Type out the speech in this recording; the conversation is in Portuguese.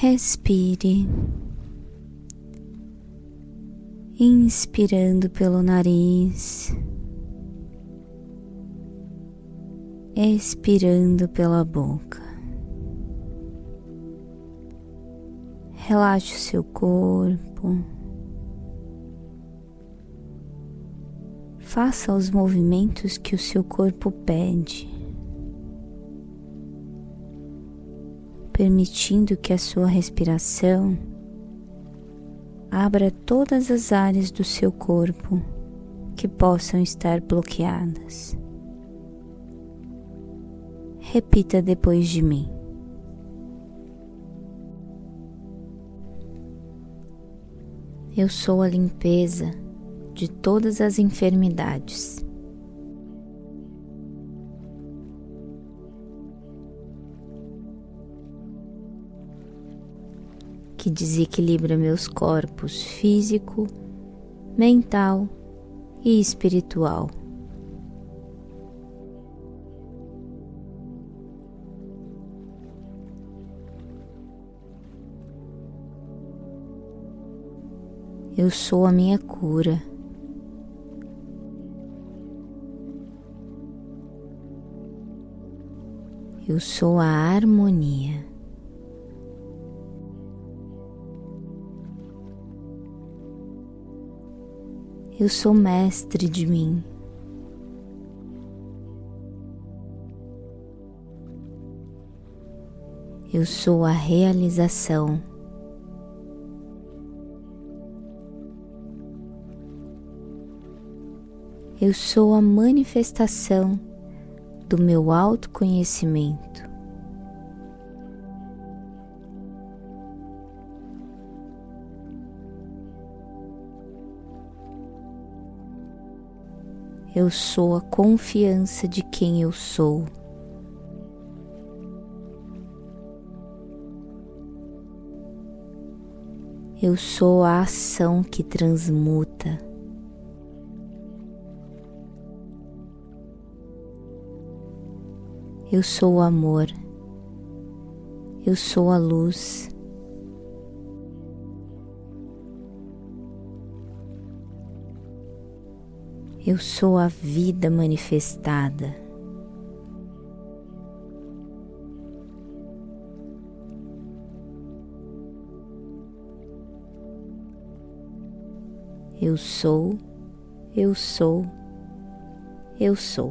Respire, inspirando pelo nariz, expirando pela boca. Relaxe o seu corpo. Faça os movimentos que o seu corpo pede. Permitindo que a sua respiração abra todas as áreas do seu corpo que possam estar bloqueadas. Repita depois de mim. Eu sou a limpeza de todas as enfermidades. Que desequilibra meus corpos físico, mental e espiritual. Eu sou a minha cura. Eu sou a harmonia. Eu sou mestre de mim. Eu sou a realização. Eu sou a manifestação do meu autoconhecimento. Eu sou a confiança de quem eu sou. Eu sou a ação que transmuta. Eu sou o amor. Eu sou a luz. Eu sou a vida manifestada. Eu sou, eu sou, eu sou.